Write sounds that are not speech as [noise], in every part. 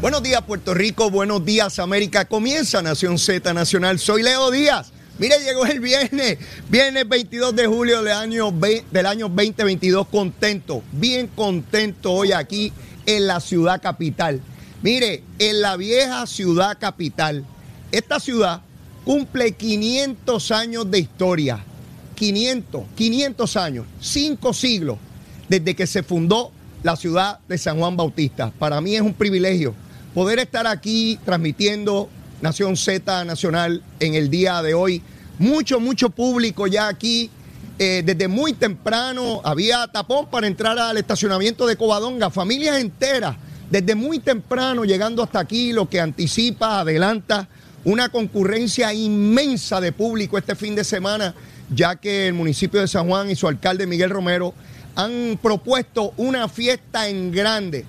Buenos días Puerto Rico, buenos días América. Comienza Nación Z Nacional. Soy Leo Díaz. Mire, llegó el viernes, viernes 22 de julio del año, del año 2022. Contento, bien contento hoy aquí en la ciudad capital. Mire, en la vieja ciudad capital. Esta ciudad cumple 500 años de historia. 500, 500 años, 5 siglos desde que se fundó la ciudad de San Juan Bautista. Para mí es un privilegio poder estar aquí transmitiendo Nación Z Nacional en el día de hoy. Mucho, mucho público ya aquí. eh, desde muy temprano había tapón para entrar al estacionamiento de Covadonga, familias enteras, desde muy temprano llegando hasta aquí, lo que anticipa, adelanta una concurrencia inmensa de público este fin de semana, ya que el municipio de San Juan y su alcalde Miguel Romero han propuesto una fiesta en grande,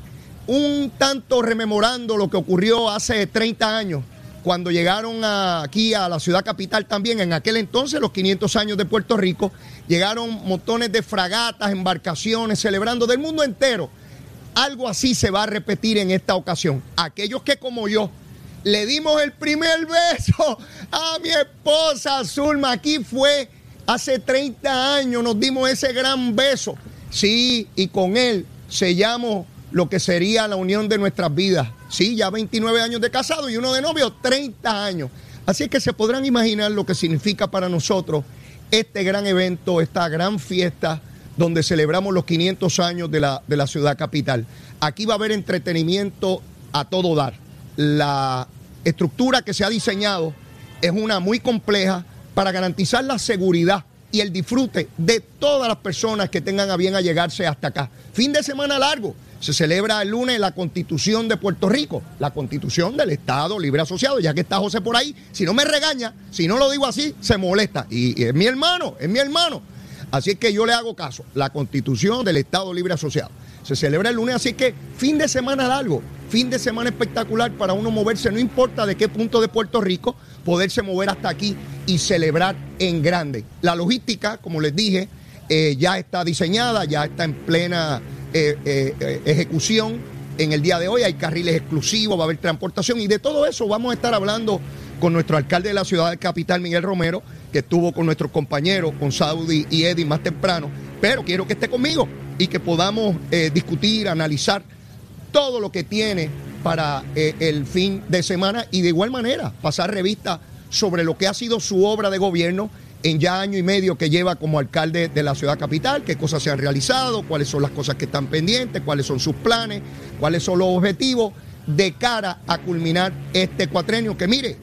un tanto rememorando lo que ocurrió hace 30 años, cuando llegaron aquí a la ciudad capital también, en aquel entonces, los 500 años de Puerto Rico, llegaron montones de fragatas, embarcaciones, celebrando del mundo entero. Algo así se va a repetir en esta ocasión. Aquellos que como yo le dimos el primer beso a mi esposa Zulma, aquí fue hace 30 años, nos dimos ese gran beso. Sí, y con él sellamos lo que sería la unión de nuestras vidas. Sí, ya 29 años de casado y uno de novio, 30 años. Así es que se podrán imaginar lo que significa para nosotros este gran evento, esta gran fiesta donde celebramos los 500 años de la, de la ciudad capital. Aquí va a haber entretenimiento a todo dar. La estructura que se ha diseñado es una muy compleja para garantizar la seguridad y el disfrute de todas las personas que tengan a bien a llegarse hasta acá. Fin de semana largo. Se celebra el lunes la constitución de Puerto Rico, la constitución del Estado Libre Asociado, ya que está José por ahí. Si no me regaña, si no lo digo así, se molesta. Y, es mi hermano, es mi hermano. Así es que yo le hago caso. La constitución del Estado Libre Asociado. Se celebra el lunes, así que fin de semana largo, fin de semana espectacular para uno moverse, no importa de qué punto de Puerto Rico, poderse mover hasta aquí y celebrar en grande. La logística, como les dije, eh, ya está diseñada, ya está en plena eh, eh, ejecución en el día de hoy. Hay carriles exclusivos, va a haber transportación y de todo eso vamos a estar hablando con nuestro alcalde de la ciudad de capital, Miguel Romero, que estuvo con nuestros compañeros, con Saudi y Eddie más temprano. Pero quiero que esté conmigo y que podamos eh, discutir, analizar todo lo que tiene para el fin de semana y de igual manera pasar revista sobre lo que ha sido su obra de gobierno en ya año y medio que lleva como alcalde de la ciudad capital, qué cosas se han realizado, cuáles son las cosas que están pendientes, cuáles son sus planes, cuáles son los objetivos de cara a culminar este cuatrenio que mire,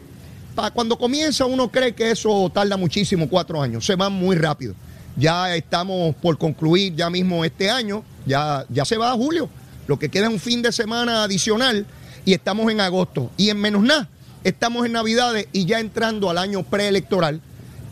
para cuando comienza uno cree que eso tarda muchísimo, cuatro años, se va muy rápido. Ya estamos por concluir ya mismo este año, ya, ya se va a julio, lo que queda es un fin de semana adicional y estamos en agosto. Y en menos nada, estamos en Navidades y ya entrando al año preelectoral,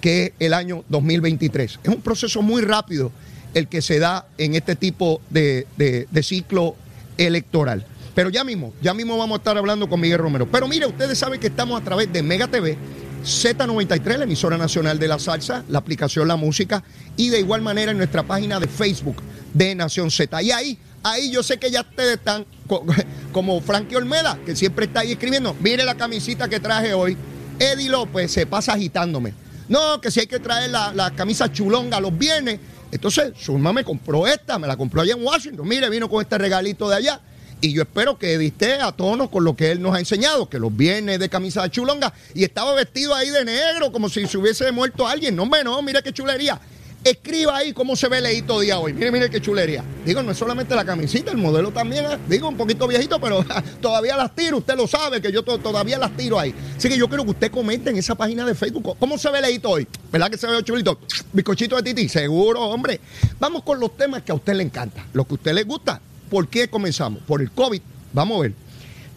que es el año 2023. Es un proceso muy rápido el que se da en este tipo de, de- de ciclo electoral. Pero ya mismo, ya mismo vamos a estar hablando con Miguel Romero. Pero mire, ustedes saben que estamos a través de Mega TV, Z93, la emisora nacional de la salsa, la aplicación La Música, y de igual manera en nuestra página de Facebook de Nación Z. Y ahí, ahí yo sé que ya ustedes están co- [laughs] como Frankie Olmeda, que siempre está ahí escribiendo. Mire la camisita que traje hoy. Eddie López se pasa agitándome. No, que si hay que traer la, la camisa chulonga los viernes. Entonces, Zulma me compró esta, me la compró allá en Washington. Mire, vino con este regalito de allá. Y yo espero que esté a tono con lo que él nos ha enseñado, que los viernes de camisa chulonga. Y estaba vestido ahí de negro, como si se hubiese muerto alguien. No, hombre, no, mira qué chulería. Escriba ahí cómo se ve leíto día hoy. Mire, mire qué chulería. Digo, no es solamente la camisita, el modelo también. ¿eh? Digo, un poquito viejito, pero [laughs] todavía las tiro. Usted lo sabe que yo todavía las tiro ahí. Así que yo quiero que usted comente en esa página de Facebook cómo se ve leíto hoy. ¿Verdad que se ve chulito? Bizcochito de Titi. Seguro, hombre. Vamos con los temas que a usted le encanta, los que a usted le gusta. ¿Por qué comenzamos? Por el COVID. Vamos a ver.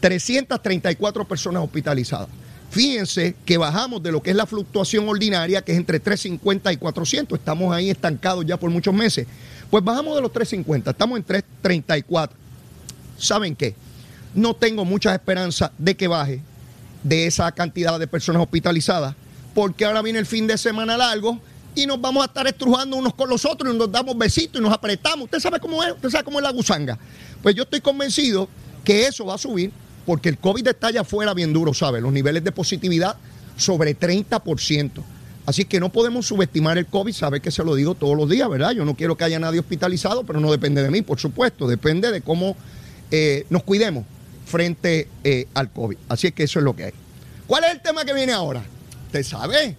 334 personas hospitalizadas. Fíjense que bajamos de lo que es la fluctuación ordinaria, que es entre 350 y 400. Estamos ahí estancados ya por muchos meses. Pues bajamos de los 350, estamos en 334. ¿Saben qué? No tengo muchas esperanzas de que baje de esa cantidad de personas hospitalizadas, porque ahora viene el fin de semana largo y nos vamos a estar estrujando unos con los otros y nos damos besitos y nos apretamos. ¿Usted sabe cómo es? ¿Usted sabe cómo es la gusanga? Pues yo estoy convencido que eso va a subir porque el COVID está allá afuera bien duro, ¿sabe? Los niveles de positividad sobre 30%. Así que no podemos subestimar el COVID, sabe que se lo digo todos los días, ¿verdad? Yo no quiero que haya nadie hospitalizado, pero no depende de mí, por supuesto, depende de cómo eh, nos cuidemos frente eh, al COVID. Así que eso es lo que hay. ¿Cuál es el tema que viene ahora? ¿Usted sabe?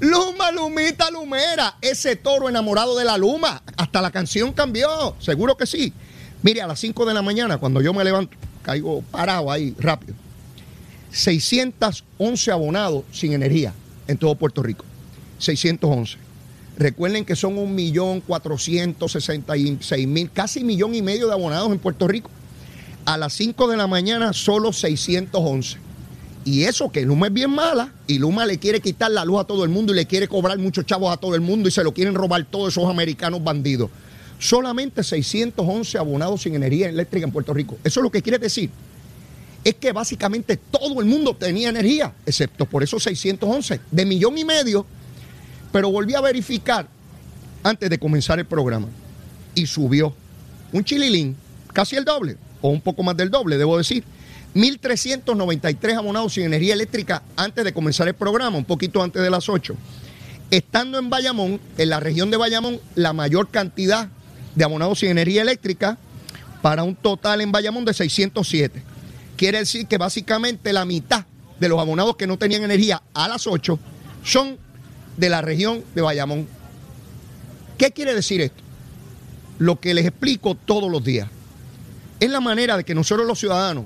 Luma, Lumita, Lumera, ese toro enamorado de la Luma. Hasta la canción cambió, seguro que sí. Mire, a las 5 de la mañana, cuando yo me levanto, caigo parado ahí rápido. 611 abonados sin energía en todo Puerto Rico. 611. Recuerden que son 1.466.000, casi millón y medio de abonados en Puerto Rico. A las 5 de la mañana solo 611. Y eso que Luma es bien mala y Luma le quiere quitar la luz a todo el mundo y le quiere cobrar muchos chavos a todo el mundo y se lo quieren robar todos esos americanos bandidos solamente 611 abonados sin energía eléctrica en Puerto Rico. Eso es lo que quiere decir. Es que básicamente todo el mundo tenía energía, excepto por esos 611, de millón y medio. Pero volví a verificar antes de comenzar el programa y subió un chililín, casi el doble, o un poco más del doble, debo decir. 1.393 abonados sin energía eléctrica antes de comenzar el programa, un poquito antes de las 8. Estando en Bayamón, en la región de Bayamón, la mayor cantidad de abonados sin energía eléctrica para un total en Bayamón de 607. Quiere decir que básicamente la mitad de los abonados que no tenían energía a las 8 son de la región de Bayamón. ¿Qué quiere decir esto? Lo que les explico todos los días. Es la manera de que nosotros los ciudadanos,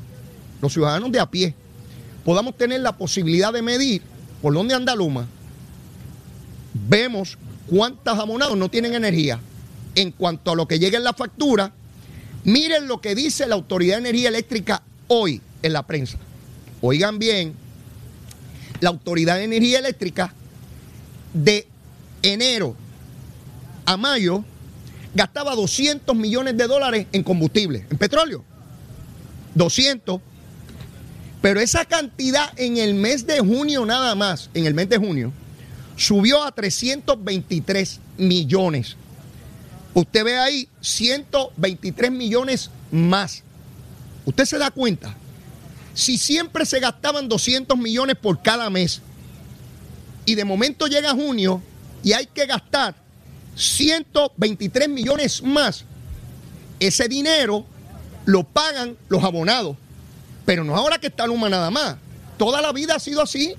los ciudadanos de a pie, podamos tener la posibilidad de medir por dónde anda Luma. Vemos cuántos abonados no tienen energía en cuanto a lo que llega en la factura, miren lo que dice la Autoridad de Energía Eléctrica hoy en la prensa. Oigan bien, la Autoridad de Energía Eléctrica de enero a mayo gastaba 200 millones de dólares en combustible, en petróleo. 200. Pero esa cantidad en el mes de junio nada más, en el mes de junio, subió a 323 millones. Usted ve ahí 123 millones más. Usted se da cuenta. Si siempre se gastaban 200 millones por cada mes y de momento llega junio y hay que gastar 123 millones más, ese dinero lo pagan los abonados. Pero no ahora que está Luma nada más. Toda la vida ha sido así.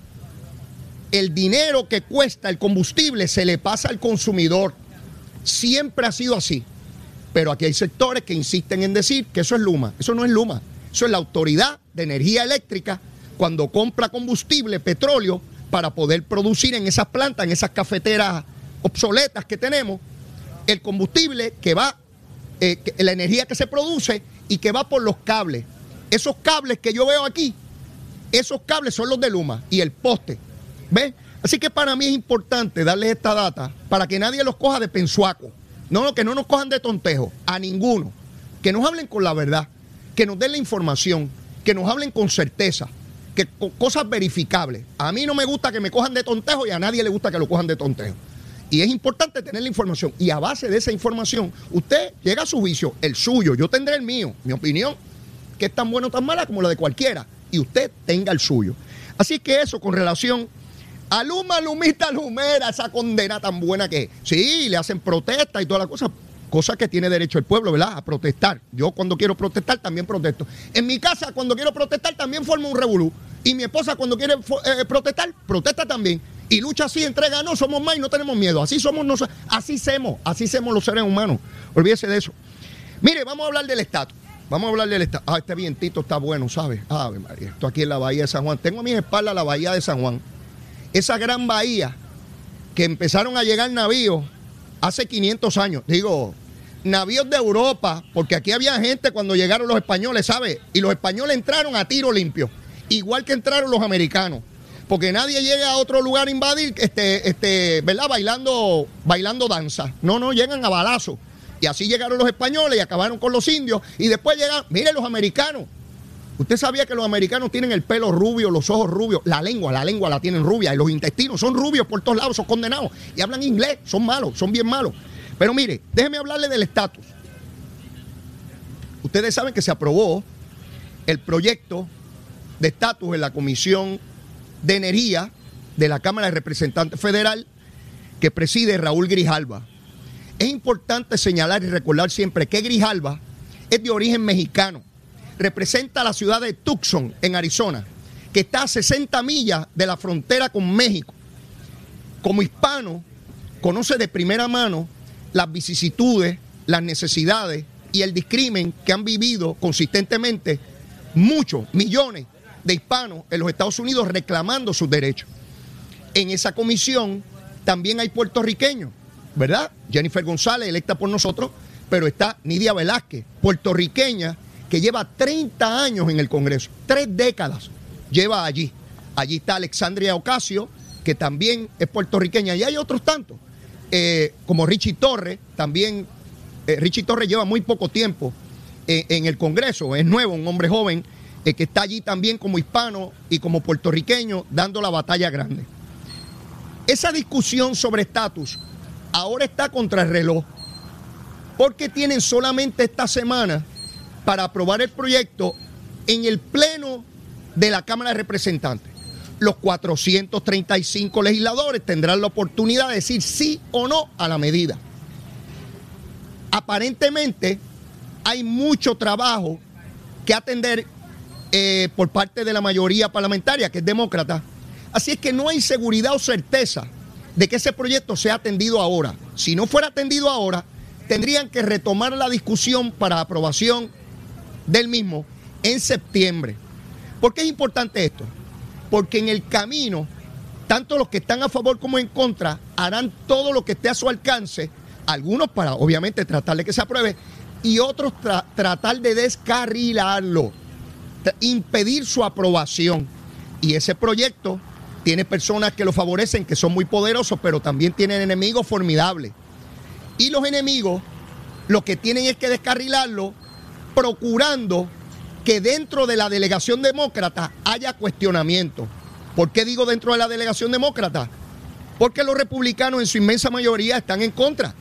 El dinero que cuesta el combustible se le pasa al consumidor. Siempre ha sido así. Pero aquí hay sectores que insisten en decir que eso es Luma. Eso no es Luma. Eso es la Autoridad de Energía Eléctrica cuando compra combustible, petróleo, para poder producir en esas plantas, en esas cafeteras obsoletas que tenemos, el combustible que va, eh, la energía que se produce y que va por los cables. Esos cables que yo veo aquí, esos cables son los de Luma y el poste. ¿Ves? Así que para mí es importante darles esta data para que nadie los coja de pensuaco. No, que no nos cojan de tontejo, a ninguno. Que nos hablen con la verdad, que nos den la información, que nos hablen con certeza, que con cosas verificables. A mí no me gusta que me cojan de tontejo y a nadie le gusta que lo cojan de tontejo. Y es importante tener la información. Y a base de esa información, usted llega a su juicio, el suyo, yo tendré el mío, mi opinión, que es tan buena o tan mala como la de cualquiera. Y usted tenga el suyo. Así que eso con relación Aluma, Lumita, Lumera, esa condena tan buena que Sí, le hacen protesta y toda la cosa. Cosa que tiene derecho el pueblo, ¿verdad? A protestar. Yo cuando quiero protestar también protesto. En mi casa cuando quiero protestar también formo un revolú. Y mi esposa cuando quiere eh, protestar, protesta también. Y lucha así, entrega, no, somos más y no tenemos miedo. Así somos nosotros, así somos, así somos los seres humanos. Olvídese de eso. Mire, vamos a hablar del estatus. Vamos a hablar del estatus. Ah, este vientito está bueno, ¿sabes? Ave María, esto aquí en la bahía de San Juan. Tengo a mi espalda la bahía de San Juan. Esa gran bahía que empezaron a llegar navíos hace 500 años. Digo, navíos de Europa, porque aquí había gente cuando llegaron los españoles, ¿sabe? Y los españoles entraron a tiro limpio, igual que entraron los americanos. Porque nadie llega a otro lugar a invadir, este, este, ¿verdad? Bailando, bailando danza. No, no, llegan a balazo. Y así llegaron los españoles y acabaron con los indios. Y después llegan, miren los americanos. Usted sabía que los americanos tienen el pelo rubio, los ojos rubios, la lengua, la lengua la tienen rubia y los intestinos son rubios por todos lados, son condenados. Y hablan inglés, son malos, son bien malos. Pero mire, déjeme hablarle del estatus. Ustedes saben que se aprobó el proyecto de estatus en la Comisión de Energía de la Cámara de Representantes Federal que preside Raúl Grijalva. Es importante señalar y recordar siempre que Grijalva es de origen mexicano. Representa la ciudad de Tucson, en Arizona, que está a 60 millas de la frontera con México. Como hispano, conoce de primera mano las vicisitudes, las necesidades y el discrimen que han vivido consistentemente muchos, millones de hispanos en los Estados Unidos reclamando sus derechos. En esa comisión también hay puertorriqueños, ¿verdad? Jennifer González, electa por nosotros, pero está Nidia Velázquez, puertorriqueña, que lleva 30 años en el Congreso, tres décadas lleva allí. Allí está Alexandria Ocasio, que también es puertorriqueña, y hay otros tantos. Eh, como Richie Torres, también eh, Richie Torres lleva muy poco tiempo eh, en el Congreso, es nuevo, un hombre joven que está allí también como hispano y como puertorriqueño dando la batalla grande. Esa discusión sobre estatus ahora está contra el reloj, porque tienen solamente esta semana para aprobar el proyecto en el Pleno de la Cámara de Representantes los 435 legisladores tendrán la oportunidad de decir sí o no a la medida. Aparentemente hay mucho trabajo que atender eh, por parte de la mayoría parlamentaria, que es demócrata. Así es que no hay seguridad o certeza de que ese proyecto sea atendido ahora. Si no fuera atendido ahora, tendrían que retomar la discusión para aprobación del mismo en septiembre. ¿Por qué es importante esto? porque en el camino, tanto los que están a favor como en contra harán todo lo que esté a su alcance, algunos para obviamente tratar de que se apruebe y otros tratar de descarrilarlo, impedir su aprobación. Y ese proyecto tiene personas que lo favorecen, que son muy poderosos, pero también tienen enemigos formidables. Y los enemigos lo que tienen es que descarrilarlo procurando que dentro de la delegación demócrata haya cuestionamiento. ¿Por qué digo dentro de la delegación demócrata? Porque los republicanos en su inmensa mayoría están en contra,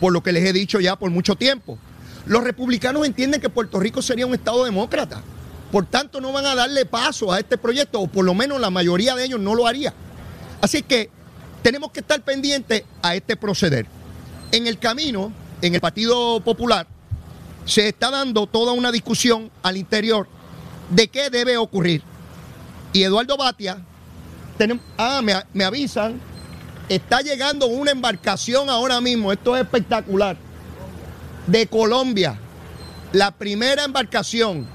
por lo que les he dicho ya por mucho tiempo. Los republicanos entienden que Puerto Rico sería un Estado demócrata. Por tanto, no van a darle paso a este proyecto, o por lo menos la mayoría de ellos no lo haría. Así que tenemos que estar pendientes a este proceder. En el camino, en el Partido Popular, se está dando toda una discusión al interior de qué debe ocurrir. Y Eduardo Batia, ah, me, me avisan, está llegando una embarcación ahora mismo, esto es espectacular, de Colombia, la primera embarcación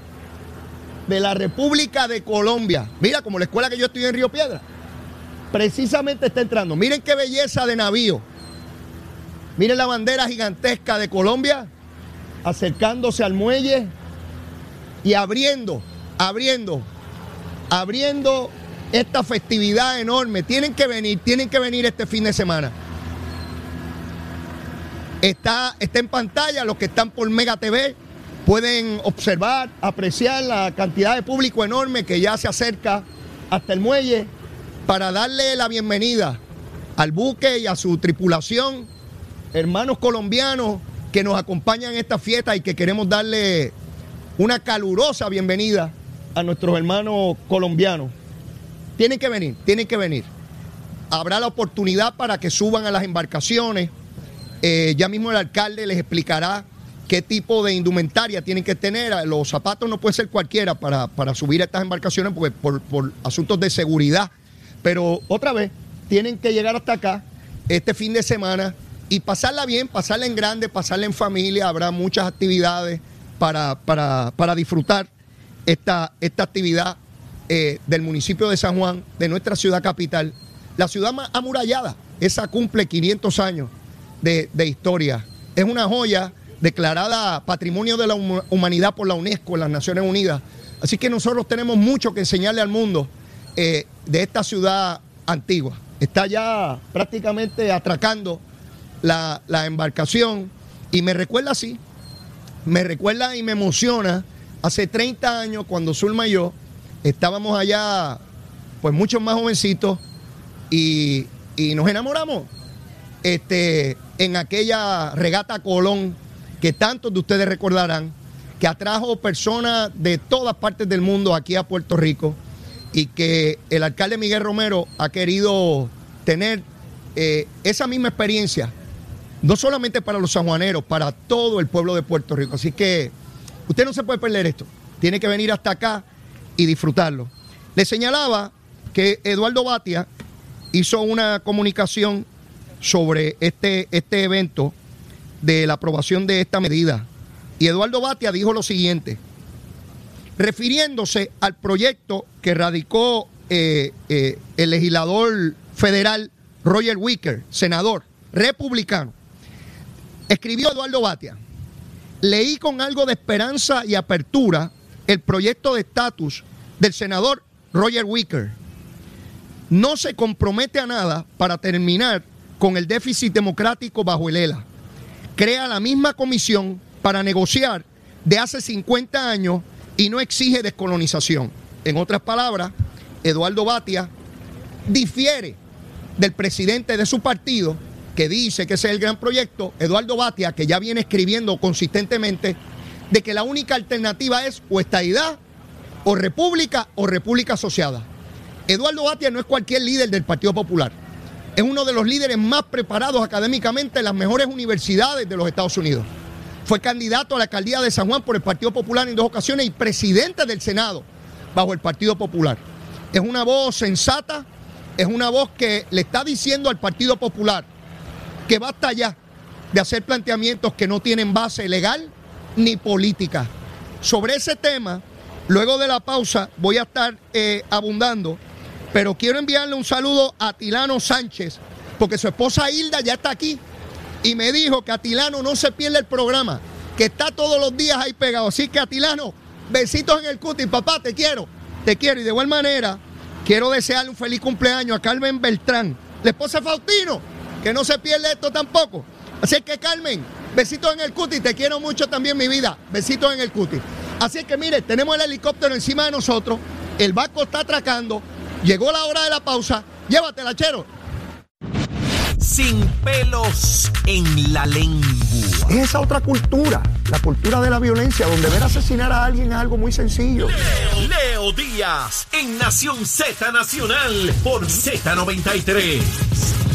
de la República de Colombia. Mira, como la escuela que yo estoy en Río Piedra, precisamente está entrando. Miren qué belleza de navío. Miren la bandera gigantesca de Colombia acercándose al muelle y abriendo, abriendo, abriendo esta festividad enorme. Tienen que venir, tienen que venir este fin de semana. Está, está en pantalla, los que están por Mega TV pueden observar, apreciar la cantidad de público enorme que ya se acerca hasta el muelle para darle la bienvenida al buque y a su tripulación, hermanos colombianos que nos acompañan en esta fiesta y que queremos darle una calurosa bienvenida a nuestros hermanos colombianos. Tienen que venir, tienen que venir. Habrá la oportunidad para que suban a las embarcaciones. Eh, ya mismo el alcalde les explicará qué tipo de indumentaria tienen que tener. Los zapatos no puede ser cualquiera para, subir a estas embarcaciones porque por, por asuntos de seguridad. Pero otra vez, tienen que llegar hasta acá este fin de semana y pasarla bien, pasarla en grande, pasarla en familia. Habrá muchas actividades para, para, disfrutar esta, esta actividad eh, del municipio de San Juan, de nuestra ciudad capital. La ciudad más amurallada, esa cumple 500 años de, de historia. Es una joya declarada Patrimonio de la Humanidad por la UNESCO las Naciones Unidas. Así que nosotros tenemos mucho que enseñarle al mundo eh, de esta ciudad antigua. Está ya prácticamente atracando la, embarcación y me recuerda así, me recuerda y me emociona. Hace 30 años cuando Zulma y yo estábamos allá, pues muchos más jovencitos y, y nos enamoramos este, en aquella regata Colón que tantos de ustedes recordarán, que atrajo personas de todas partes del mundo aquí a Puerto Rico y que el alcalde Miguel Romero ha querido tener eh, esa misma experiencia, no solamente para los sanjuaneros, para todo el pueblo de Puerto Rico. Así que usted no se puede perder esto, tiene que venir hasta acá y disfrutarlo. Le señalaba que Eduardo Batia hizo una comunicación sobre este, este evento de la aprobación de esta medida. Y Eduardo Batia dijo lo siguiente, refiriéndose al proyecto que radicó eh, eh, el legislador federal Roger Wicker, senador republicano. Escribió Eduardo Batia, leí con algo de esperanza y apertura el proyecto de estatus del senador Roger Wicker. No se compromete a nada para terminar con el déficit democrático bajo el ELA crea la misma comisión para negociar de hace 50 años y no exige descolonización. En otras palabras, Eduardo Batia difiere del presidente de su partido, que dice que ese es el gran proyecto, Eduardo Batia, que ya viene escribiendo consistentemente, de que la única alternativa es o estadidad, o república, o república asociada. Eduardo Batia no es cualquier líder del Partido Popular es uno de los líderes más preparados académicamente en las mejores universidades de los Estados Unidos. Fue candidato a la alcaldía de San Juan por el Partido Popular en dos ocasiones y presidente del Senado bajo el Partido Popular. Es una voz sensata, es una voz que le está diciendo al Partido Popular que basta ya de hacer planteamientos que no tienen base legal ni política. Sobre ese tema, luego de la pausa, voy a estar eh, abundando pero quiero enviarle un saludo a Tilano Sánchez, porque su esposa Hilda ya está aquí y me dijo que a Tilano no se pierde el programa, que está todos los días ahí pegado. Así que a Tilano, besitos en el cutis, papá, te quiero, te quiero. Y de igual manera, quiero desearle un feliz cumpleaños a Carmen Beltrán, la esposa de Faustino, que no se pierde esto tampoco. Así que Carmen, besitos en el cutis, te quiero mucho también mi vida, besitos en el cutis. Así que mire, tenemos el helicóptero encima de nosotros, el barco está atracando, Llegó la hora de la pausa. Llévatela, chero. Sin pelos en la lengua. Es esa otra cultura, la cultura de la violencia, donde ver asesinar a alguien es algo muy sencillo. Leo, Leo Díaz, en Nación Z Nacional, por Z93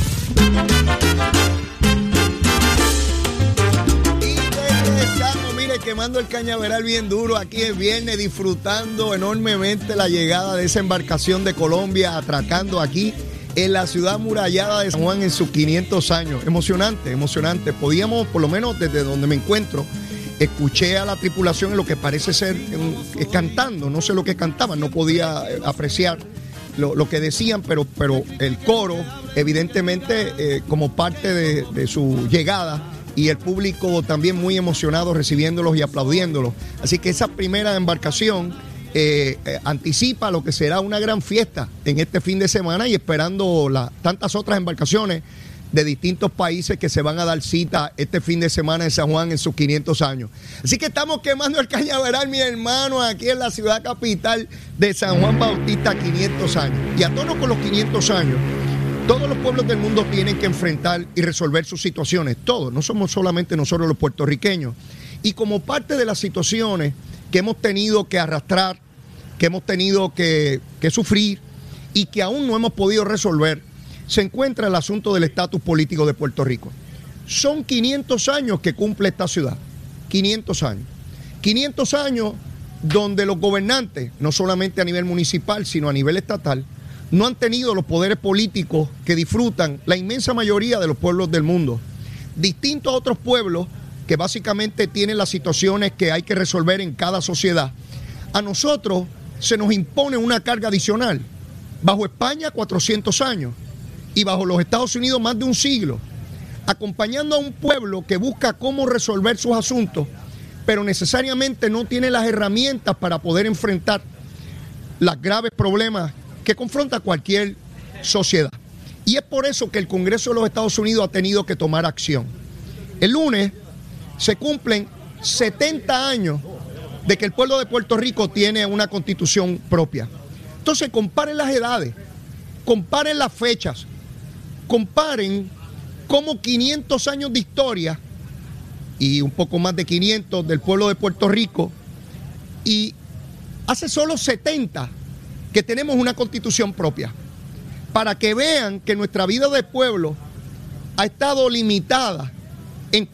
quemando el cañaveral bien duro. Aquí es viernes, disfrutando enormemente la llegada de esa embarcación de Colombia, atracando aquí en la ciudad murallada de San Juan en sus 500 años. Emocionante, emocionante. Podíamos, por lo menos desde donde me encuentro, escuché a la tripulación en lo que parece ser eh, cantando. No sé lo que cantaban, no podía eh, apreciar. Lo, que decían, pero, pero el coro, evidentemente, eh, como parte de su llegada, y el público también muy emocionado recibiéndolos y aplaudiéndolos. Así que esa primera embarcación eh, eh, anticipa lo que será una gran fiesta en este fin de semana y esperando las tantas otras embarcaciones de distintos países que se van a dar cita este fin de semana en San Juan en sus 500 años. Así que estamos quemando el cañaveral, mi hermano, aquí en la ciudad capital de San Juan Bautista, 500 años. Y a todos con los 500 años, todos los pueblos del mundo tienen que enfrentar y resolver sus situaciones, todos, no somos solamente nosotros los puertorriqueños. Y como parte de las situaciones que hemos tenido que arrastrar, que hemos tenido que, sufrir y que aún no hemos podido resolver, se encuentra el asunto del estatus político de Puerto Rico. Son 500 años que cumple esta ciudad, 500 años. 500 años donde los gobernantes, no solamente a nivel municipal, sino a nivel estatal, no han tenido los poderes políticos que disfrutan la inmensa mayoría de los pueblos del mundo. Distinto a otros pueblos que básicamente tienen las situaciones que hay que resolver en cada sociedad, a nosotros se nos impone una carga adicional. Bajo España 400 años y bajo los Estados Unidos más de un siglo, acompañando a un pueblo que busca cómo resolver sus asuntos, pero necesariamente no tiene las herramientas para poder enfrentar los graves problemas que confronta cualquier sociedad. Y es por eso que el Congreso de los Estados Unidos ha tenido que tomar acción. El lunes se cumplen 70 años de que el pueblo de Puerto Rico tiene una constitución propia. Entonces comparen las edades, comparen las fechas, comparen cómo 500 años de historia y un poco más de 500 del pueblo de Puerto Rico y hace solo 70 que tenemos una constitución propia, para que vean que nuestra vida de pueblo ha estado limitada en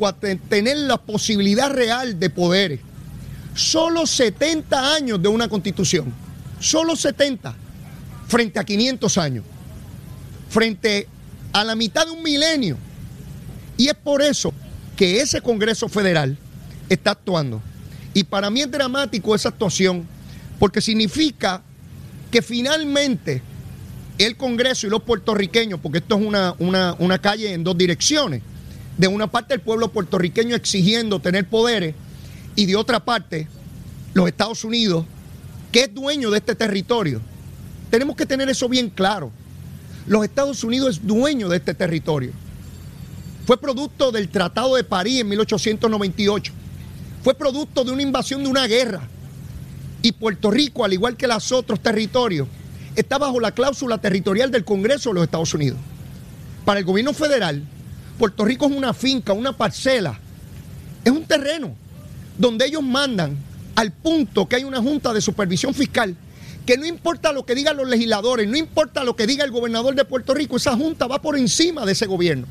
tener la posibilidad real de poderes. Solo 70 años de una constitución, solo 70, frente a 500 años, frente a la mitad de un milenio. Y es por eso que ese Congreso Federal está actuando. Y para mí es dramático esa actuación, porque significa que finalmente el Congreso y los puertorriqueños, porque esto es una, una, calle en dos direcciones, de una parte el pueblo puertorriqueño exigiendo tener poderes y de otra parte los Estados Unidos, que es dueño de este territorio. Tenemos que tener eso bien claro. Los Estados Unidos es dueño de este territorio. Fue producto del Tratado de París en 1898. Fue producto de una invasión de una guerra y Puerto Rico, al igual que los otros territorios, está bajo la cláusula territorial del Congreso de los Estados Unidos. Para el gobierno federal, Puerto Rico es una finca, una parcela, es un terreno donde ellos mandan al punto que hay una junta de supervisión fiscal que no importa lo que digan los legisladores, no importa lo que diga el gobernador de Puerto Rico, esa junta va por encima de ese gobierno.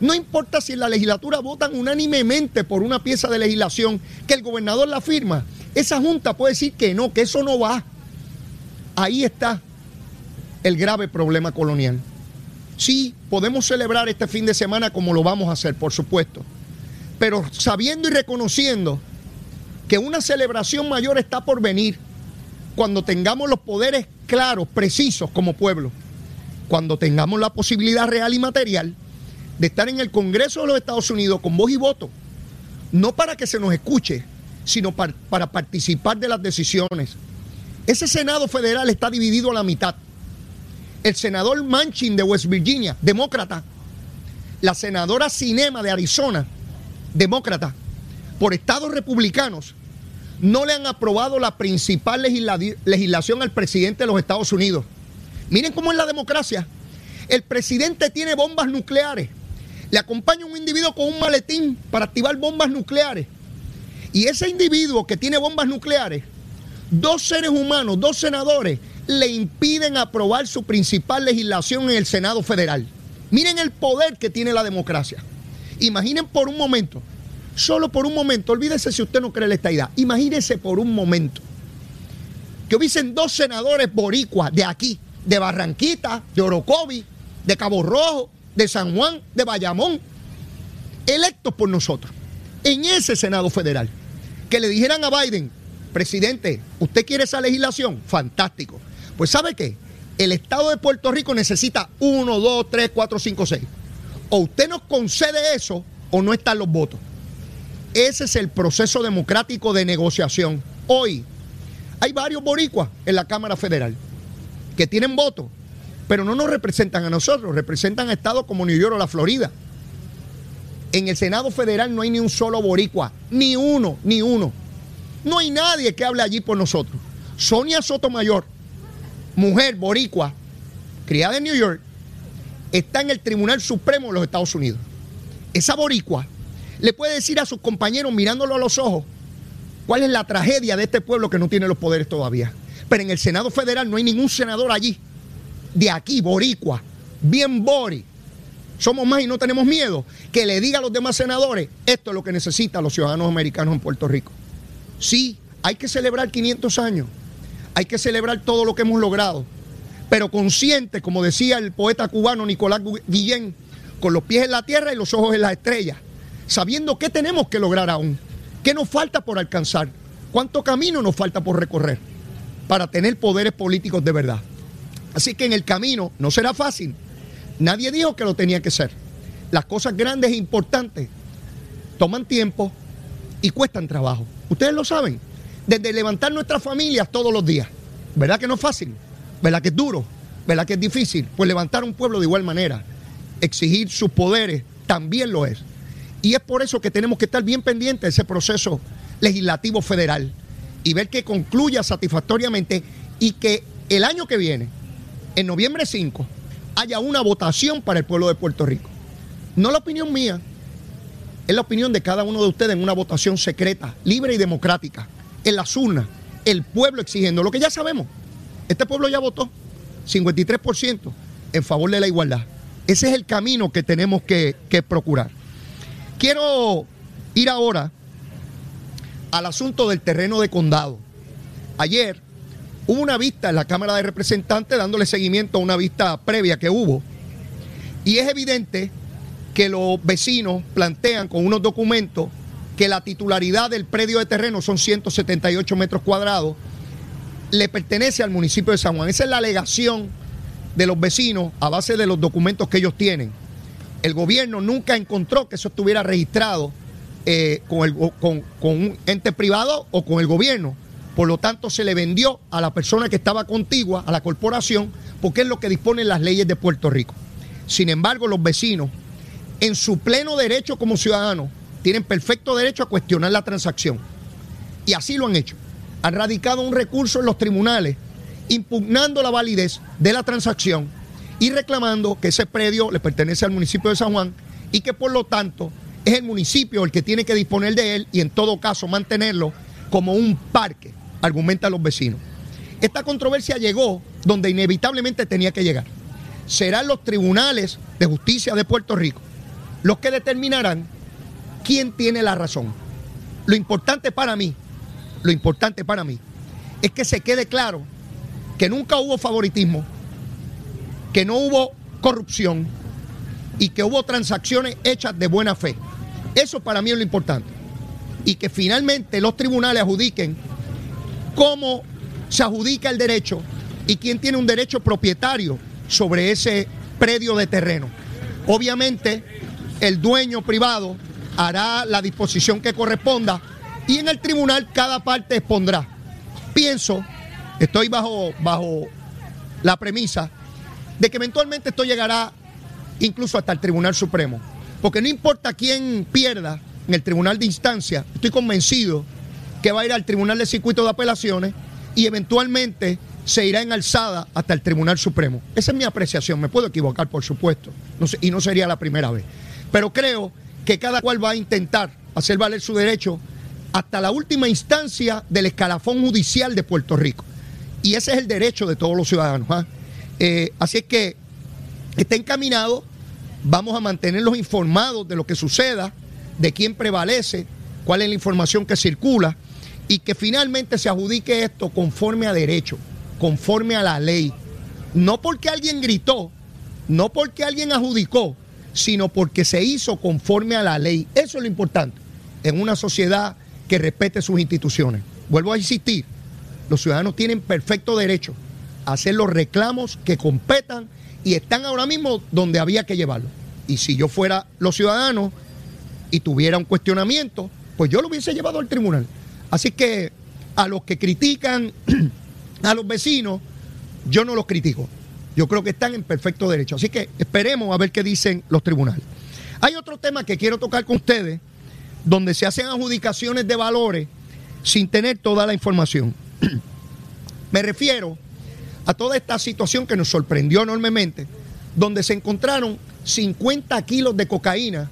No importa si en la legislatura votan unánimemente por una pieza de legislación que el gobernador la firma, esa junta puede decir que no, que eso no va. Ahí está el grave problema colonial. Sí, podemos celebrar este fin de semana como lo vamos a hacer, por supuesto, pero sabiendo y reconociendo que una celebración mayor está por venir cuando tengamos los poderes claros, precisos como pueblo, cuando tengamos la posibilidad real y material de estar en el Congreso de los Estados Unidos con voz y voto, no para que se nos escuche, sino para, participar de las decisiones. Ese Senado federal está dividido a la mitad. El senador Manchin de West Virginia, demócrata. La senadora Cinema de Arizona, demócrata. Por estados republicanos, no le han aprobado la principal legislación al presidente de los Estados Unidos. Miren cómo es la democracia. El presidente tiene bombas nucleares. Le acompaña un individuo con un maletín para activar bombas nucleares. Y ese individuo que tiene bombas nucleares, dos seres humanos, dos senadores, le impiden aprobar su principal legislación en el Senado Federal. Miren el poder que tiene la democracia. Imaginen por un momento, solo por un momento, olvídese si usted no cree la idea, imagínense por un momento que hubiesen dos senadores boricuas de aquí, de Barranquita, de Orocovi, de Cabo Rojo, de San Juan, de Bayamón, electos por nosotros, en ese Senado Federal que le dijeran a Biden, presidente, ¿usted quiere esa legislación? Fantástico. Pues ¿sabe qué? El Estado de Puerto Rico necesita 1, 2, 3, 4, 5, 6. O usted nos concede eso o no están los votos. Ese es el proceso democrático de negociación. Hoy hay varios boricuas en la Cámara Federal que tienen votos, pero no nos representan a nosotros, representan a estados como New York o la Florida. En el Senado Federal no hay ni un solo boricua, ni uno, ni uno. No hay nadie que hable allí por nosotros. Sonia Sotomayor, mujer boricua, criada en New York, está en el Tribunal Supremo de los Estados Unidos. Esa boricua le puede decir a sus compañeros mirándolo a los ojos cuál es la tragedia de este pueblo que no tiene los poderes todavía. Pero en el Senado Federal no hay ningún senador allí. De aquí, boricua, bien bori, somos más y no tenemos miedo, que le diga a los demás senadores, esto es lo que necesitan los ciudadanos americanos en Puerto Rico. Sí, hay que celebrar 500 años, hay que celebrar todo lo que hemos logrado, pero consciente, como decía el poeta cubano Nicolás Guillén, con los pies en la tierra y los ojos en las estrellas, sabiendo qué tenemos que lograr aún, qué nos falta por alcanzar, cuánto camino nos falta por recorrer para tener poderes políticos de verdad. Así que en el camino no será fácil. Nadie dijo que lo tenía que ser. Las cosas grandes e importantes toman tiempo y cuestan trabajo. Ustedes lo saben. Desde levantar nuestras familias todos los días. ¿Verdad que no es fácil? ¿Verdad que es duro? ¿Verdad que es difícil? Pues levantar un pueblo de igual manera, exigir sus poderes, también lo es. Y es por eso que tenemos que estar bien pendientes de ese proceso legislativo federal y ver que concluya satisfactoriamente y que el año que viene, en noviembre 5, haya una votación para el pueblo de Puerto Rico. No la opinión mía, es la opinión de cada uno de ustedes en una votación secreta, libre y democrática, en las urnas, el pueblo exigiendo lo que ya sabemos. Este pueblo ya votó 53% en favor de la igualdad. Ese es el camino que tenemos que, que procurar. Quiero ir ahora al asunto del terreno de condado. Ayer hubo una vista en la Cámara de Representantes dándole seguimiento a una vista previa que hubo. Y es evidente que los vecinos plantean con unos documentos que la titularidad del predio de terreno son 178 metros cuadrados, le pertenece al municipio de San Juan. Esa es la alegación de los vecinos a base de los documentos que ellos tienen. El gobierno nunca encontró que eso estuviera registrado eh, con, con, un ente privado o con el gobierno. Por lo tanto, se le vendió a la persona que estaba contigua, a la corporación, porque es lo que disponen las leyes de Puerto Rico. Sin embargo, los vecinos, en su pleno derecho como ciudadanos, tienen perfecto derecho a cuestionar la transacción. Y así lo han hecho. Han radicado un recurso en los tribunales impugnando la validez de la transacción y reclamando que ese predio le pertenece al municipio de San Juan y que por lo tanto es el municipio el que tiene que disponer de él y en todo caso mantenerlo como un parque, argumentan los vecinos. Esta controversia llegó donde inevitablemente tenía que llegar. Serán los tribunales de justicia de Puerto Rico los que determinarán quién tiene la razón. Lo importante para mí, lo importante para mí, es que se quede claro que nunca hubo favoritismo, que no hubo corrupción y que hubo transacciones hechas de buena fe. Eso para mí es lo importante. Y que finalmente los tribunales adjudiquen cómo se adjudica el derecho y quién tiene un derecho propietario sobre ese predio de terreno. Obviamente, el dueño privado hará la disposición que corresponda y en el tribunal cada parte expondrá. Pienso, estoy bajo, bajo la premisa de que eventualmente esto llegará incluso hasta el Tribunal Supremo. Porque no importa quién pierda en el tribunal de instancia, estoy convencido que va a ir al tribunal de circuito de apelaciones y eventualmente se irá en alzada hasta el Tribunal Supremo. Esa es mi apreciación, me puedo equivocar, por supuesto, y no sería la primera vez. Pero creo que cada cual va a intentar hacer valer su derecho hasta la última instancia del escalafón judicial de Puerto Rico. Y ese es el derecho de todos los ciudadanos. ¿ah? Eh, así es que está encaminado Vamos a mantenerlos informados de lo que suceda, de quién prevalece, cuál es la información que circula y que finalmente se adjudique esto conforme a derecho, conforme a la ley. No porque alguien gritó, no porque alguien adjudicó, sino porque se hizo conforme a la ley. Eso es lo importante en una sociedad que respete sus instituciones. Vuelvo a insistir, los ciudadanos tienen perfecto derecho hacer los reclamos que competan y están ahora mismo donde había que llevarlo. Y si yo fuera los ciudadanos y tuviera un cuestionamiento, pues yo lo hubiese llevado al tribunal. Así que a los que critican [clears throat] a los vecinos, yo no los critico. Yo creo que están en perfecto derecho. Así que esperemos a ver qué dicen los tribunales. Hay otro tema que quiero tocar con ustedes, donde se hacen adjudicaciones de valores sin tener toda la información. [clears throat] Me refiero a toda esta situación que nos sorprendió enormemente, donde se encontraron 50 kilos de cocaína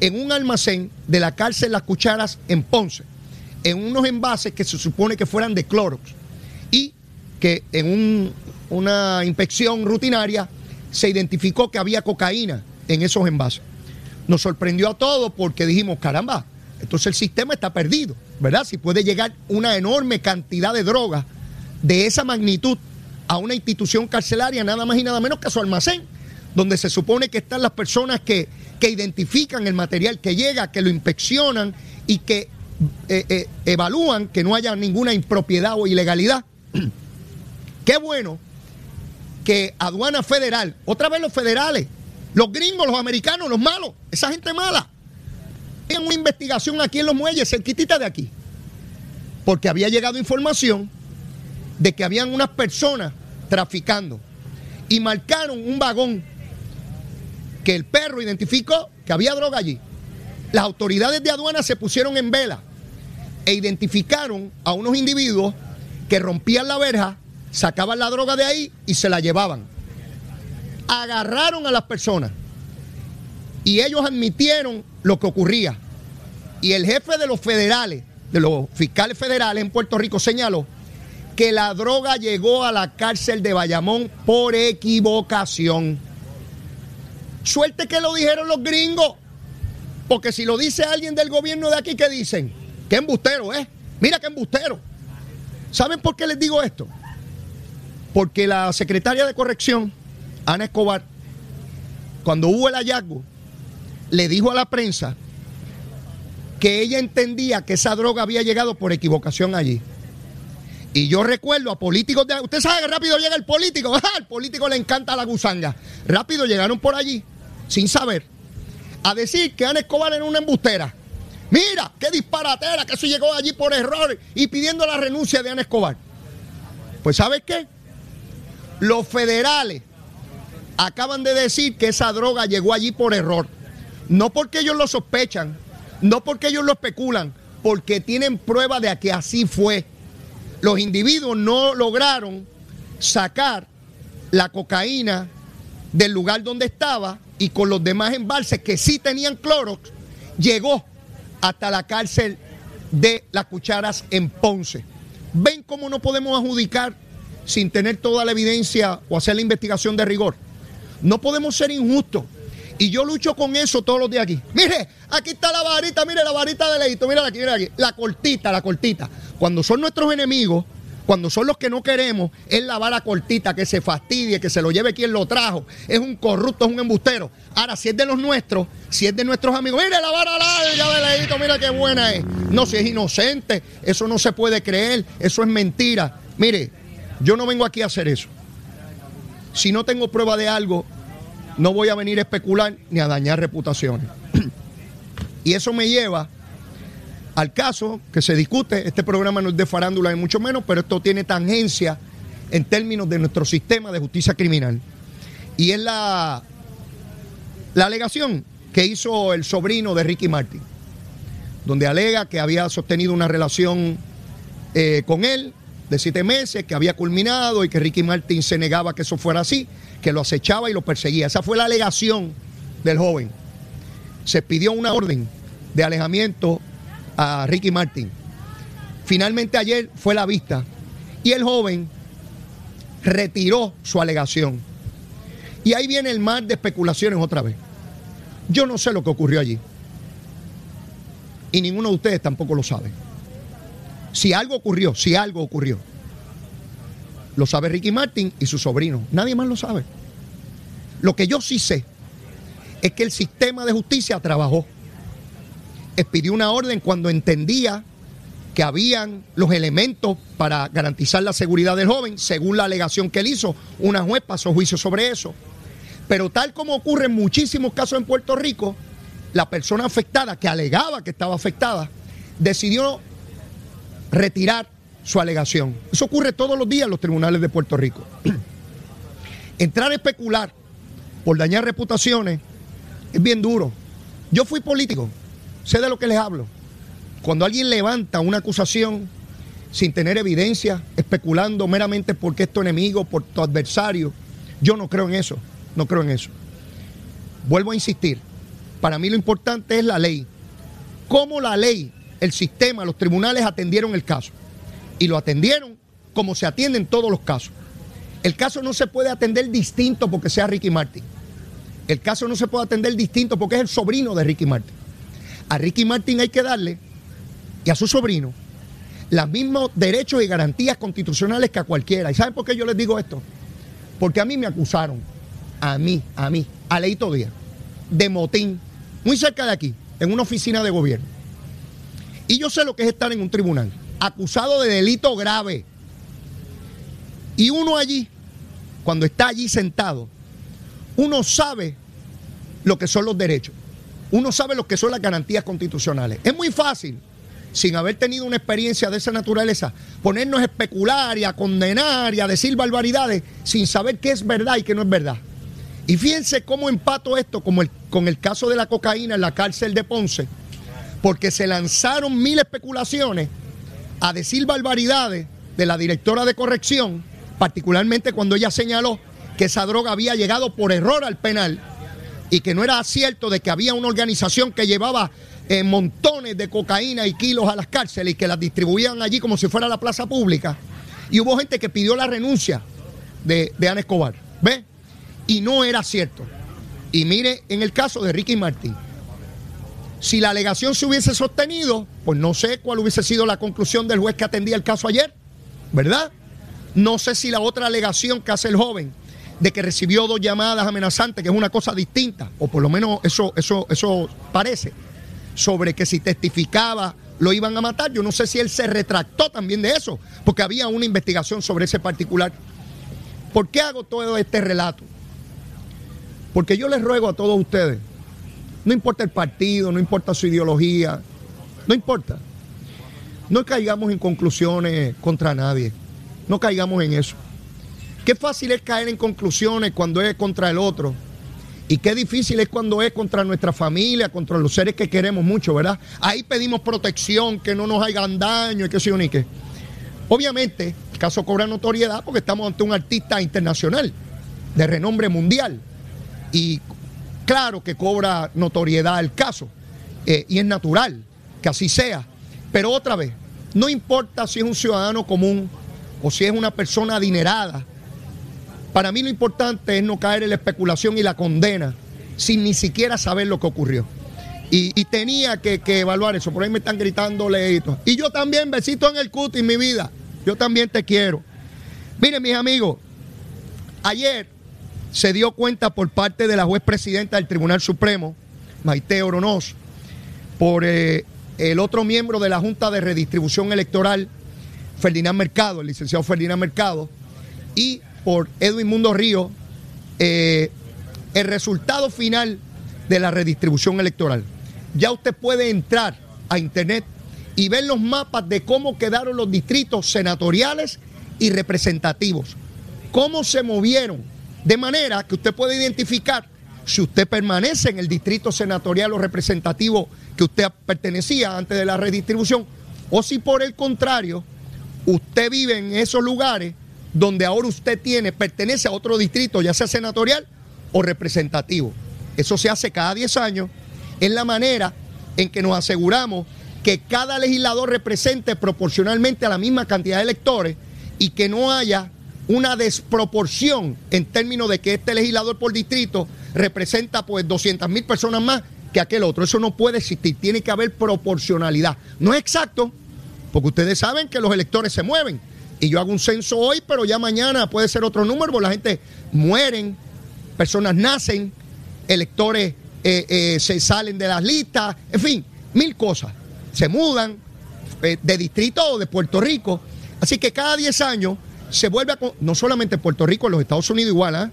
en un almacén de la cárcel Las Cucharas en Ponce, en unos envases que se supone que fueran de Clorox y que en una inspección rutinaria se identificó que había cocaína en esos envases. Nos sorprendió a todos porque dijimos, caramba, entonces el sistema está perdido, ¿verdad? Si puede llegar una enorme cantidad de droga de esa magnitud a una institución carcelaria, nada más y nada menos que a su almacén, donde se supone que están las personas que, que identifican el material que llega, que lo inspeccionan y que eh, eh, evalúan que no haya ninguna impropiedad o ilegalidad. [clears throat] Qué bueno que aduana federal, otra vez los federales, los gringos, los americanos, los malos, esa gente mala, tenían una investigación aquí en los muelles, cerquitita de aquí, porque había llegado información de que habían unas personas traficando y marcaron un vagón que el perro identificó que había droga allí. Las autoridades de aduana se pusieron en vela e identificaron a unos individuos que rompían la verja, sacaban la droga de ahí y se la llevaban. Agarraron a las personas y ellos admitieron lo que ocurría. Y el jefe de los federales, de los fiscales federales en Puerto Rico señaló que la droga llegó a la cárcel de Bayamón por equivocación. Suerte que lo dijeron los gringos. Porque si lo dice alguien del gobierno de aquí, ¿qué dicen? Qué embustero, ¿eh? Mira qué embustero. ¿Saben por qué les digo esto? Porque la secretaria de corrección, Ana Escobar, cuando hubo el hallazgo, le dijo a la prensa que ella entendía que esa droga había llegado por equivocación allí. Y yo recuerdo a políticos de... Usted sabe que rápido llega el político. [laughs] Al político le encanta la gusanga. Rápido llegaron por allí, sin saber, a decir que Ana Escobar era una embustera. Mira, qué disparatera, que eso llegó allí por error y pidiendo la renuncia de Ana Escobar. Pues ¿sabes qué? Los federales acaban de decir que esa droga llegó allí por error. No porque ellos lo sospechan, no porque ellos lo especulan, porque tienen prueba de que así fue. Los individuos no lograron sacar la cocaína del lugar donde estaba y con los demás embalses que sí tenían Clorox, llegó hasta la cárcel de las cucharas en Ponce. ¿Ven cómo no podemos adjudicar sin tener toda la evidencia o hacer la investigación de rigor? No podemos ser injustos. Y yo lucho con eso todos los días aquí. Mire, aquí está la varita, mire la varita de leito, mira aquí, mira aquí. La cortita, la cortita. Cuando son nuestros enemigos, cuando son los que no queremos, es la vara cortita, que se fastidie, que se lo lleve quien lo trajo. Es un corrupto, es un embustero. Ahora, si es de los nuestros, si es de nuestros amigos, mire la vara larga de leíto, mira qué buena es. No, si es inocente, eso no se puede creer, eso es mentira. Mire, yo no vengo aquí a hacer eso. Si no tengo prueba de algo, no voy a venir a especular ni a dañar reputaciones. y eso me lleva al caso que se discute. Este programa no es de farándula ni mucho menos, pero esto tiene tangencia en términos de nuestro sistema de justicia criminal. Y es la, la alegación que hizo el sobrino de Ricky Martin, donde alega que había sostenido una relación eh, con él de siete meses, que había culminado y que Ricky Martin se negaba que eso fuera así, que lo acechaba y lo perseguía. Esa fue la alegación del joven. Se pidió una orden de alejamiento a Ricky Martin. Finalmente ayer fue la vista y el joven retiró su alegación. Y ahí viene el mar de especulaciones otra vez. Yo no sé lo que ocurrió allí. Y ninguno de ustedes tampoco lo sabe. Si algo ocurrió, si algo ocurrió, lo sabe Ricky Martin y su sobrino. Nadie más lo sabe. Lo que yo sí sé es que el sistema de justicia trabajó expidió una orden cuando entendía que habían los elementos para garantizar la seguridad del joven, según la alegación que él hizo. Una juez pasó juicio sobre eso. Pero tal como ocurre en muchísimos casos en Puerto Rico, la persona afectada, que alegaba que estaba afectada, decidió retirar su alegación. Eso ocurre todos los días en los tribunales de Puerto Rico. [clears throat] Entrar a especular por dañar reputaciones es bien duro. Yo fui político, Sé de lo que les hablo. Cuando alguien levanta una acusación sin tener evidencia, especulando meramente porque es tu enemigo, por tu adversario, yo no creo en eso. No creo en eso. Vuelvo a insistir. Para mí lo importante es la ley. Cómo la ley, el sistema, los tribunales atendieron el caso. Y lo atendieron como se atienden todos los casos. El caso no se puede atender distinto porque sea Ricky Martin. El caso no se puede atender distinto porque es el sobrino de Ricky Martin. A Ricky Martin hay que darle, y a su sobrino, los mismos derechos y garantías constitucionales que a cualquiera. ¿Y saben por qué yo les digo esto? Porque a mí me acusaron, a mí, a mí, a Leito Díaz, de motín, muy cerca de aquí, en una oficina de gobierno. Y yo sé lo que es estar en un tribunal, acusado de delito grave. Y uno allí, cuando está allí sentado, uno sabe lo que son los derechos. Uno sabe lo que son las garantías constitucionales. Es muy fácil, sin haber tenido una experiencia de esa naturaleza, ponernos a especular y a condenar y a decir barbaridades sin saber qué es verdad y qué no es verdad. Y fíjense cómo empato esto como el, con el caso de la cocaína en la cárcel de Ponce, porque se lanzaron mil especulaciones a decir barbaridades de la directora de corrección, particularmente cuando ella señaló que esa droga había llegado por error al penal y que no era cierto de que había una organización que llevaba eh, montones de cocaína y kilos a las cárceles y que las distribuían allí como si fuera la plaza pública. Y hubo gente que pidió la renuncia de, de Ana Escobar. ¿Ve? Y no era cierto. Y mire, en el caso de Ricky Martín, si la alegación se hubiese sostenido, pues no sé cuál hubiese sido la conclusión del juez que atendía el caso ayer, ¿verdad? No sé si la otra alegación que hace el joven de que recibió dos llamadas amenazantes, que es una cosa distinta, o por lo menos eso, eso, eso parece, sobre que si testificaba lo iban a matar. Yo no sé si él se retractó también de eso, porque había una investigación sobre ese particular. ¿Por qué hago todo este relato? Porque yo les ruego a todos ustedes, no importa el partido, no importa su ideología, no importa. No caigamos en conclusiones contra nadie, no caigamos en eso. Qué fácil es caer en conclusiones cuando es contra el otro. Y qué difícil es cuando es contra nuestra familia, contra los seres que queremos mucho, ¿verdad? Ahí pedimos protección, que no nos hagan daño y yo ni qué. Obviamente, el caso cobra notoriedad porque estamos ante un artista internacional, de renombre mundial. Y claro que cobra notoriedad el caso. Eh, y es natural que así sea. Pero otra vez, no importa si es un ciudadano común o si es una persona adinerada para mí lo importante es no caer en la especulación y la condena sin ni siquiera saber lo que ocurrió. Y, tenía que, evaluar eso. Por ahí me están gritando leitos. Y yo también, besito en el cutis, mi vida. Yo también te quiero. Miren, mis amigos, ayer se dio cuenta por parte de la juez presidenta del Tribunal Supremo, Maite Oronoz, por eh, el otro miembro de la Junta de Redistribución Electoral, Ferdinand Mercado, el licenciado Ferdinand Mercado, y por Edwin Mundo Río eh, el resultado final de la redistribución electoral. Ya usted puede entrar a internet y ver los mapas de cómo quedaron los distritos senatoriales y representativos, cómo se movieron, de manera que usted puede identificar si usted permanece en el distrito senatorial o representativo que usted pertenecía antes de la redistribución, o si por el contrario usted vive en esos lugares donde ahora usted tiene, pertenece a otro distrito, ya sea senatorial o representativo. Eso se hace cada 10 años. Es la manera en que nos aseguramos que cada legislador represente proporcionalmente a la misma cantidad de electores y que no haya una desproporción en términos de que este legislador por distrito representa pues 200 mil personas más que aquel otro. Eso no puede existir, tiene que haber proporcionalidad. No es exacto, porque ustedes saben que los electores se mueven y yo hago un censo hoy, pero ya mañana puede ser otro número, porque la gente mueren, personas nacen, electores eh, eh, se salen de las listas, en fin, mil cosas. Se mudan eh, de distrito o de Puerto Rico. Así que cada 10 años se vuelve a, no solamente en Puerto Rico, en los Estados Unidos igual, ¿ah?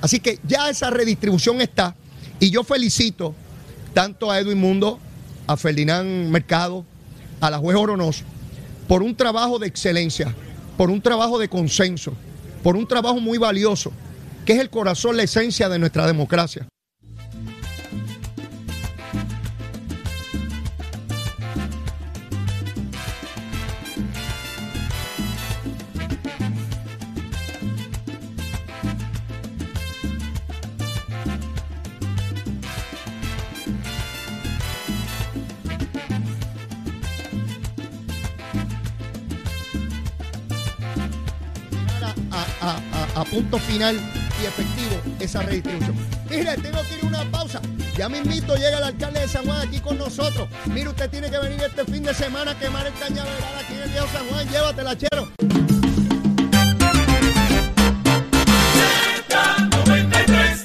Así que ya esa redistribución está. Y yo felicito tanto a Edwin Mundo, a Ferdinand Mercado, a la juez Oronoz, por un trabajo de excelencia por un trabajo de consenso, por un trabajo muy valioso, que es el corazón, la esencia de nuestra democracia. A, punto final y efectivo esa redistribución. Mire, que ir a una pausa. Ya mismito llega el alcalde de San Juan aquí con nosotros. Mire, usted tiene que venir este fin de semana a quemar el cañaveral aquí en el Viejo San Juan. Llévatela, chero.